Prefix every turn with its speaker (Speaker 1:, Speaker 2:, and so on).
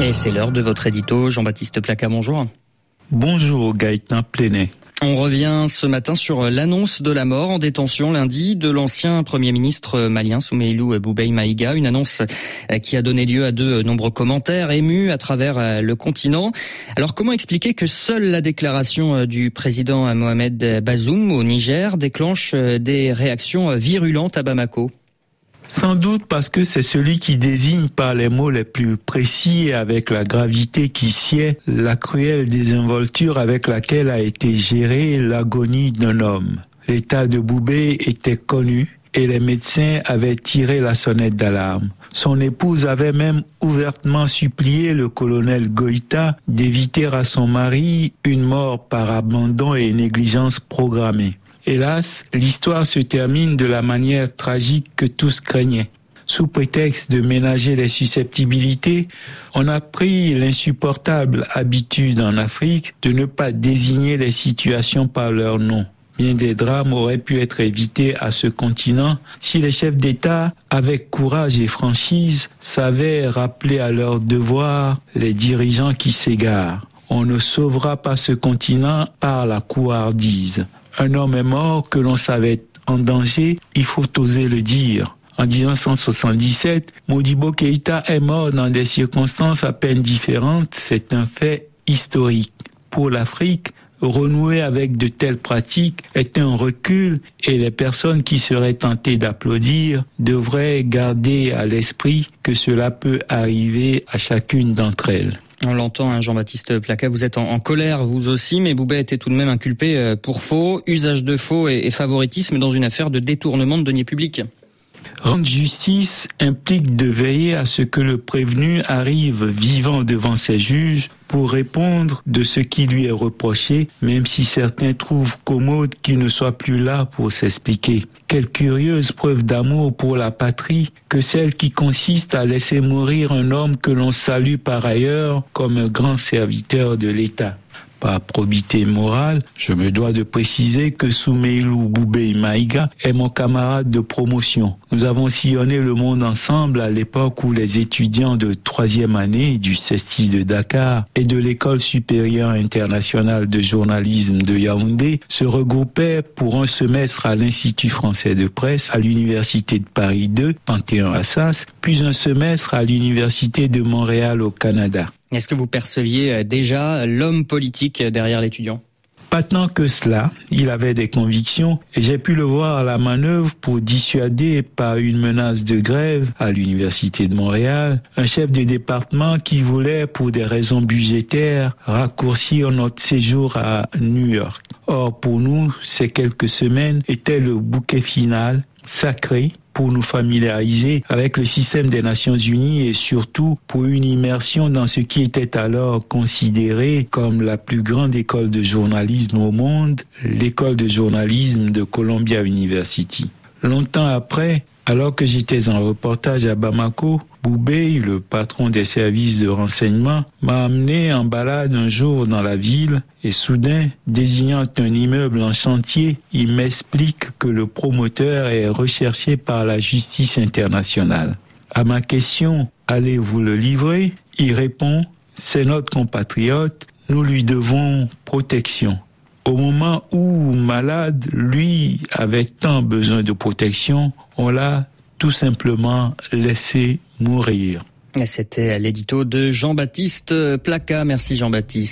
Speaker 1: Et c'est l'heure de votre édito. Jean-Baptiste Placa, bonjour.
Speaker 2: Bonjour Gaëtan Plenet.
Speaker 1: On revient ce matin sur l'annonce de la mort en détention lundi de l'ancien Premier ministre malien Soumeilou Boubei Maïga, une annonce qui a donné lieu à de nombreux commentaires émus à travers le continent. Alors comment expliquer que seule la déclaration du président Mohamed Bazoum au Niger déclenche des réactions virulentes à Bamako?
Speaker 2: Sans doute parce que c'est celui qui désigne par les mots les plus précis et avec la gravité qui sied la cruelle désinvolture avec laquelle a été gérée l'agonie d'un homme. L'état de Boubé était connu et les médecins avaient tiré la sonnette d'alarme. Son épouse avait même ouvertement supplié le colonel Goïta d'éviter à son mari une mort par abandon et négligence programmée. Hélas, l'histoire se termine de la manière tragique que tous craignaient. Sous prétexte de ménager les susceptibilités, on a pris l'insupportable habitude en Afrique de ne pas désigner les situations par leur nom. Bien des drames auraient pu être évités à ce continent si les chefs d'État, avec courage et franchise, savaient rappeler à leur devoir les dirigeants qui s'égarent. On ne sauvera pas ce continent par la couardise un homme est mort que l'on savait en danger, il faut oser le dire. En 1977, Modibo Keïta est mort dans des circonstances à peine différentes. C'est un fait historique. Pour l'Afrique, renouer avec de telles pratiques est un recul et les personnes qui seraient tentées d'applaudir devraient garder à l'esprit que cela peut arriver à chacune d'entre elles.
Speaker 1: On l'entend, hein, Jean-Baptiste Placa, vous êtes en, colère vous aussi, mais Boubet était tout de même inculpé euh, pour faux, usage de faux et, et favoritisme dans une affaire de détournement de deniers publics.
Speaker 2: Rendre justice implique de veiller à ce que le prévenu arrive vivant devant ses juges pour répondre de ce qui lui est reproché, même si certains trouvent commode qu'il ne soit plus là pour s'expliquer. Quelle curieuse preuve d'amour pour la patrie que celle qui consiste à laisser mourir un homme que l'on salue par ailleurs comme un grand serviteur de l'État par probité morale, je me dois de préciser que Soumeilou Boubé Maïga est mon camarade de promotion. Nous avons sillonné le monde ensemble à l'époque où les étudiants de troisième année du CESTI de Dakar et de l'école supérieure internationale de journalisme de Yaoundé se regroupaient pour un semestre à l'Institut français de presse à l'Université de Paris 2, Panthéon-Assas, puis un semestre à l'Université de Montréal au Canada.
Speaker 1: Est-ce que vous perceviez euh, déjà l'homme politique derrière l'étudiant?
Speaker 2: Pas tant que cela, il avait des convictions. Et j'ai pu le voir à la manœuvre pour dissuader par une menace de grève à l'Université de Montréal un chef de département qui voulait, pour des raisons budgétaires, raccourcir notre séjour à New York. Or, pour nous, ces quelques semaines étaient le bouquet final, sacré, pour nous familiariser avec le système des Nations Unies et surtout pour une immersion dans ce qui était alors considéré comme la plus grande école de journalisme au monde, l'école de journalisme de Columbia University. Longtemps après, alors que j'étais en reportage à Bamako, Boubé, le patron des services de renseignement, m'a amené en balade un jour dans la ville et soudain, désignant un immeuble en chantier, il m'explique que le promoteur est recherché par la justice internationale. À ma question, allez-vous le livrer? Il répond, c'est notre compatriote, nous lui devons protection. Au moment où, malade, lui avait tant besoin de protection, on l'a tout simplement laissé mourir.
Speaker 1: C'était l'édito de Jean-Baptiste Placa. Merci Jean-Baptiste.